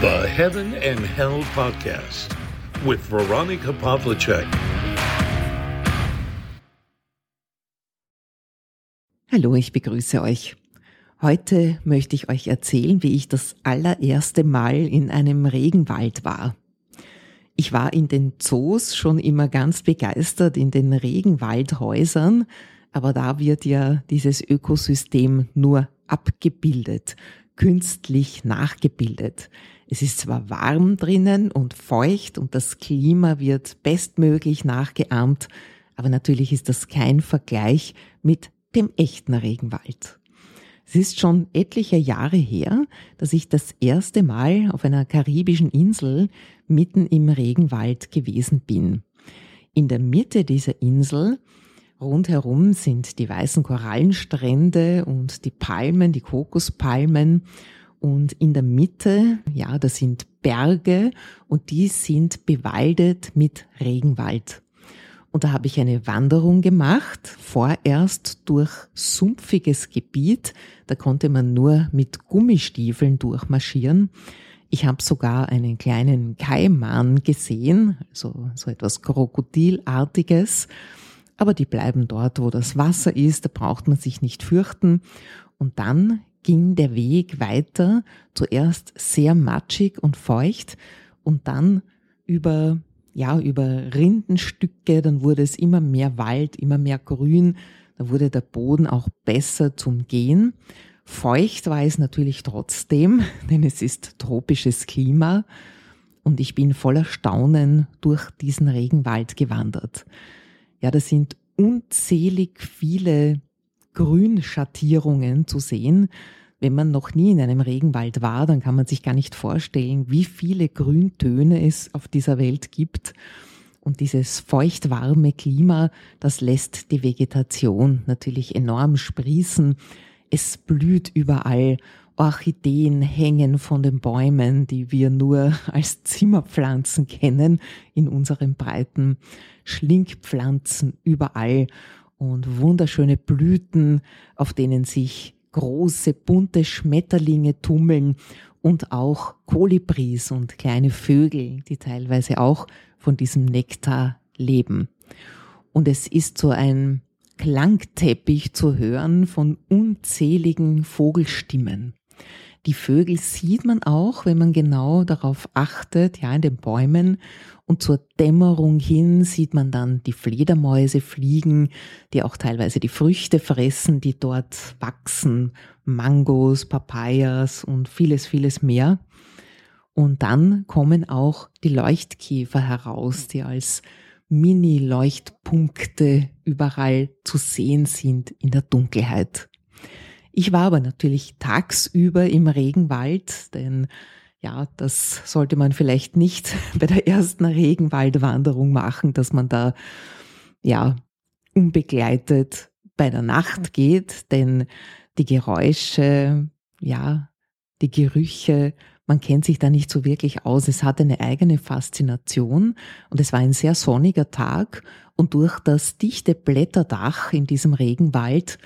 The Heaven and Hell Podcast with Veronica Pavlicek. Hallo, ich begrüße euch. Heute möchte ich euch erzählen, wie ich das allererste Mal in einem Regenwald war. Ich war in den Zoos schon immer ganz begeistert in den Regenwaldhäusern, aber da wird ja dieses Ökosystem nur abgebildet, künstlich nachgebildet. Es ist zwar warm drinnen und feucht und das Klima wird bestmöglich nachgeahmt, aber natürlich ist das kein Vergleich mit dem echten Regenwald. Es ist schon etliche Jahre her, dass ich das erste Mal auf einer karibischen Insel mitten im Regenwald gewesen bin. In der Mitte dieser Insel rundherum sind die weißen Korallenstrände und die Palmen, die Kokospalmen und in der Mitte, ja, das sind Berge und die sind bewaldet mit Regenwald. Und da habe ich eine Wanderung gemacht, vorerst durch sumpfiges Gebiet. Da konnte man nur mit Gummistiefeln durchmarschieren. Ich habe sogar einen kleinen Kaiman gesehen, also so etwas Krokodilartiges. Aber die bleiben dort, wo das Wasser ist, da braucht man sich nicht fürchten. Und dann ging der Weg weiter, zuerst sehr matschig und feucht und dann über ja, über Rindenstücke, dann wurde es immer mehr Wald, immer mehr Grün, da wurde der Boden auch besser zum Gehen. Feucht war es natürlich trotzdem, denn es ist tropisches Klima und ich bin voller Staunen durch diesen Regenwald gewandert. Ja, da sind unzählig viele Grünschattierungen zu sehen, wenn man noch nie in einem Regenwald war, dann kann man sich gar nicht vorstellen, wie viele Grüntöne es auf dieser Welt gibt. Und dieses feuchtwarme Klima, das lässt die Vegetation natürlich enorm sprießen. Es blüht überall. Orchideen hängen von den Bäumen, die wir nur als Zimmerpflanzen kennen in unseren Breiten. Schlingpflanzen überall und wunderschöne Blüten, auf denen sich große bunte Schmetterlinge tummeln und auch Kolibris und kleine Vögel, die teilweise auch von diesem Nektar leben. Und es ist so ein Klangteppich zu hören von unzähligen Vogelstimmen. Die Vögel sieht man auch, wenn man genau darauf achtet, ja, in den Bäumen. Und zur Dämmerung hin sieht man dann die Fledermäuse fliegen, die auch teilweise die Früchte fressen, die dort wachsen. Mangos, Papayas und vieles, vieles mehr. Und dann kommen auch die Leuchtkäfer heraus, die als Mini-Leuchtpunkte überall zu sehen sind in der Dunkelheit. Ich war aber natürlich tagsüber im Regenwald, denn ja, das sollte man vielleicht nicht bei der ersten Regenwaldwanderung machen, dass man da ja unbegleitet bei der Nacht geht, denn die Geräusche, ja, die Gerüche, man kennt sich da nicht so wirklich aus. Es hat eine eigene Faszination und es war ein sehr sonniger Tag und durch das dichte Blätterdach in diesem Regenwald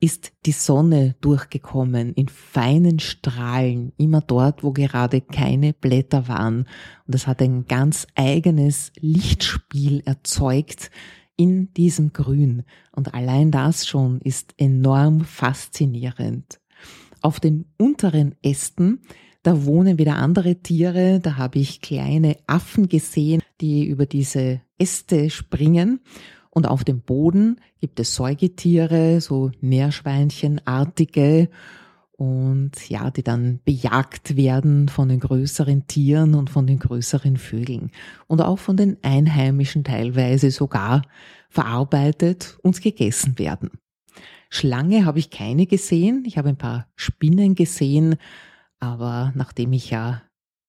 ist die Sonne durchgekommen in feinen Strahlen, immer dort, wo gerade keine Blätter waren. Und es hat ein ganz eigenes Lichtspiel erzeugt in diesem Grün. Und allein das schon ist enorm faszinierend. Auf den unteren Ästen, da wohnen wieder andere Tiere, da habe ich kleine Affen gesehen, die über diese Äste springen. Und auf dem Boden gibt es Säugetiere, so Meerschweinchenartige und ja, die dann bejagt werden von den größeren Tieren und von den größeren Vögeln und auch von den Einheimischen teilweise sogar verarbeitet und gegessen werden. Schlange habe ich keine gesehen, ich habe ein paar Spinnen gesehen, aber nachdem ich ja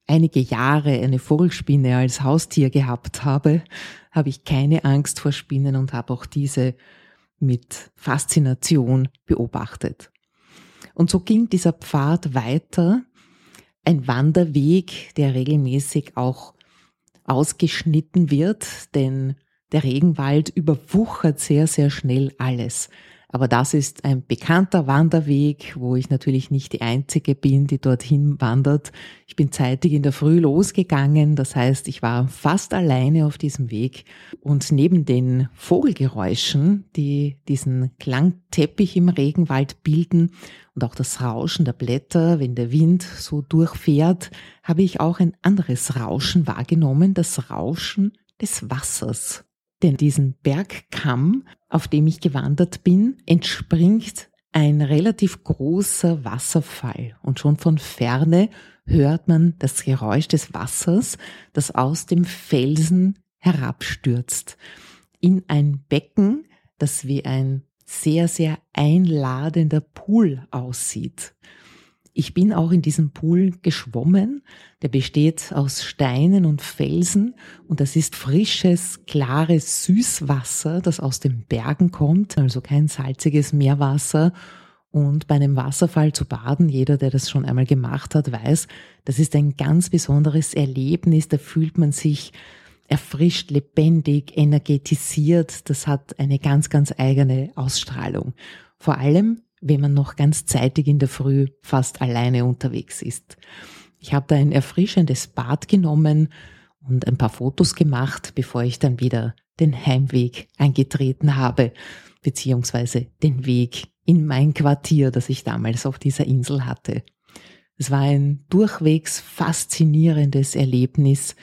einige Jahre eine Vogelspinne als Haustier gehabt habe, habe ich keine Angst vor Spinnen und habe auch diese mit Faszination beobachtet. Und so ging dieser Pfad weiter, ein Wanderweg, der regelmäßig auch ausgeschnitten wird, denn der Regenwald überwuchert sehr, sehr schnell alles. Aber das ist ein bekannter Wanderweg, wo ich natürlich nicht die Einzige bin, die dorthin wandert. Ich bin zeitig in der Früh losgegangen, das heißt, ich war fast alleine auf diesem Weg. Und neben den Vogelgeräuschen, die diesen Klangteppich im Regenwald bilden und auch das Rauschen der Blätter, wenn der Wind so durchfährt, habe ich auch ein anderes Rauschen wahrgenommen, das Rauschen des Wassers. Denn diesen Bergkamm, auf dem ich gewandert bin, entspringt ein relativ großer Wasserfall und schon von ferne hört man das Geräusch des Wassers, das aus dem Felsen herabstürzt in ein Becken, das wie ein sehr, sehr einladender Pool aussieht. Ich bin auch in diesem Pool geschwommen. Der besteht aus Steinen und Felsen und das ist frisches, klares Süßwasser, das aus den Bergen kommt, also kein salziges Meerwasser. Und bei einem Wasserfall zu baden, jeder, der das schon einmal gemacht hat, weiß, das ist ein ganz besonderes Erlebnis. Da fühlt man sich erfrischt, lebendig, energetisiert. Das hat eine ganz, ganz eigene Ausstrahlung. Vor allem, wenn man noch ganz zeitig in der Früh fast alleine unterwegs ist. Ich habe da ein erfrischendes Bad genommen und ein paar Fotos gemacht, bevor ich dann wieder den Heimweg eingetreten habe, beziehungsweise den Weg in mein Quartier, das ich damals auf dieser Insel hatte. Es war ein durchwegs faszinierendes Erlebnis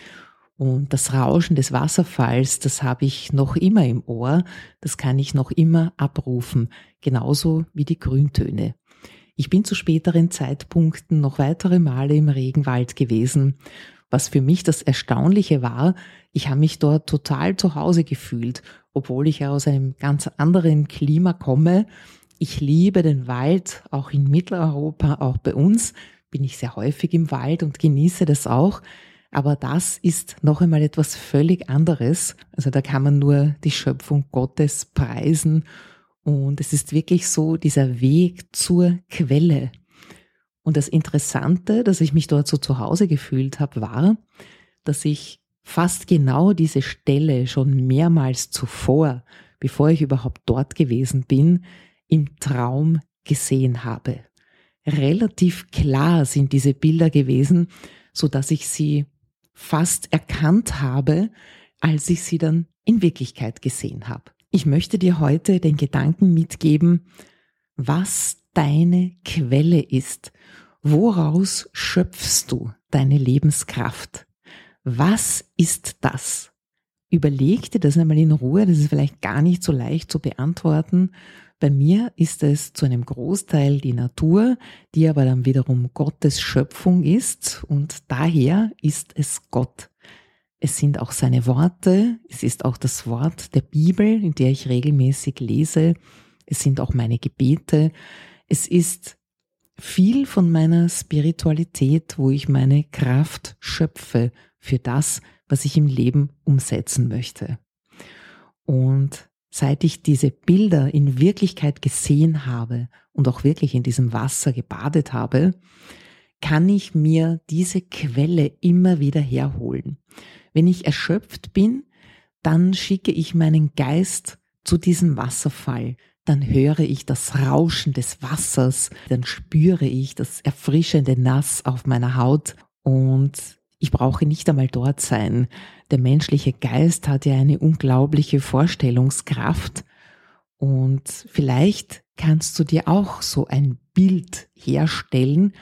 und das Rauschen des Wasserfalls, das habe ich noch immer im Ohr, das kann ich noch immer abrufen, genauso wie die Grüntöne. Ich bin zu späteren Zeitpunkten noch weitere Male im Regenwald gewesen. Was für mich das Erstaunliche war, ich habe mich dort total zu Hause gefühlt, obwohl ich ja aus einem ganz anderen Klima komme. Ich liebe den Wald, auch in Mitteleuropa, auch bei uns bin ich sehr häufig im Wald und genieße das auch. Aber das ist noch einmal etwas völlig anderes. Also da kann man nur die Schöpfung Gottes preisen. Und es ist wirklich so dieser Weg zur Quelle. Und das Interessante, dass ich mich dort so zu Hause gefühlt habe, war, dass ich fast genau diese Stelle schon mehrmals zuvor, bevor ich überhaupt dort gewesen bin, im Traum gesehen habe. Relativ klar sind diese Bilder gewesen, so dass ich sie fast erkannt habe, als ich sie dann in Wirklichkeit gesehen habe. Ich möchte dir heute den Gedanken mitgeben, was deine Quelle ist. Woraus schöpfst du deine Lebenskraft? Was ist das? Überleg dir das einmal in Ruhe, das ist vielleicht gar nicht so leicht zu beantworten. Bei mir ist es zu einem Großteil die Natur, die aber dann wiederum Gottes Schöpfung ist und daher ist es Gott. Es sind auch seine Worte, es ist auch das Wort der Bibel, in der ich regelmäßig lese, es sind auch meine Gebete, es ist viel von meiner Spiritualität, wo ich meine Kraft schöpfe für das, was ich im Leben umsetzen möchte. Und seit ich diese Bilder in Wirklichkeit gesehen habe und auch wirklich in diesem Wasser gebadet habe, kann ich mir diese Quelle immer wieder herholen. Wenn ich erschöpft bin, dann schicke ich meinen Geist zu diesem Wasserfall, dann höre ich das Rauschen des Wassers, dann spüre ich das erfrischende Nass auf meiner Haut und ich brauche nicht einmal dort sein. Der menschliche Geist hat ja eine unglaubliche Vorstellungskraft und vielleicht kannst du dir auch so ein Bild herstellen,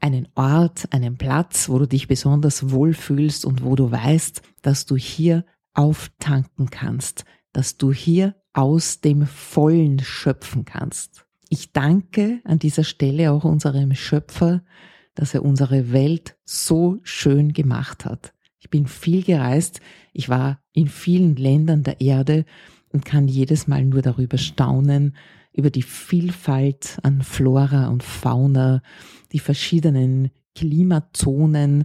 einen Ort, einen Platz, wo du dich besonders wohlfühlst und wo du weißt, dass du hier auftanken kannst, dass du hier aus dem Vollen schöpfen kannst. Ich danke an dieser Stelle auch unserem Schöpfer, dass er unsere Welt so schön gemacht hat. Ich bin viel gereist, ich war in vielen Ländern der Erde und kann jedes Mal nur darüber staunen, über die Vielfalt an Flora und Fauna, die verschiedenen Klimazonen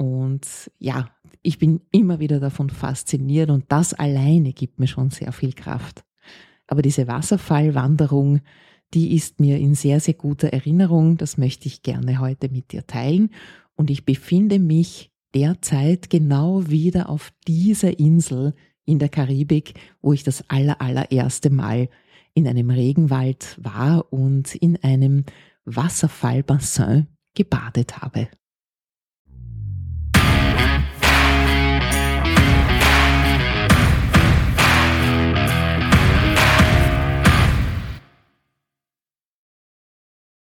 und ja, ich bin immer wieder davon fasziniert und das alleine gibt mir schon sehr viel Kraft. Aber diese Wasserfallwanderung, die ist mir in sehr, sehr guter Erinnerung. Das möchte ich gerne heute mit dir teilen. Und ich befinde mich derzeit genau wieder auf dieser Insel in der Karibik, wo ich das aller, allererste Mal in einem Regenwald war und in einem Wasserfallbassin gebadet habe.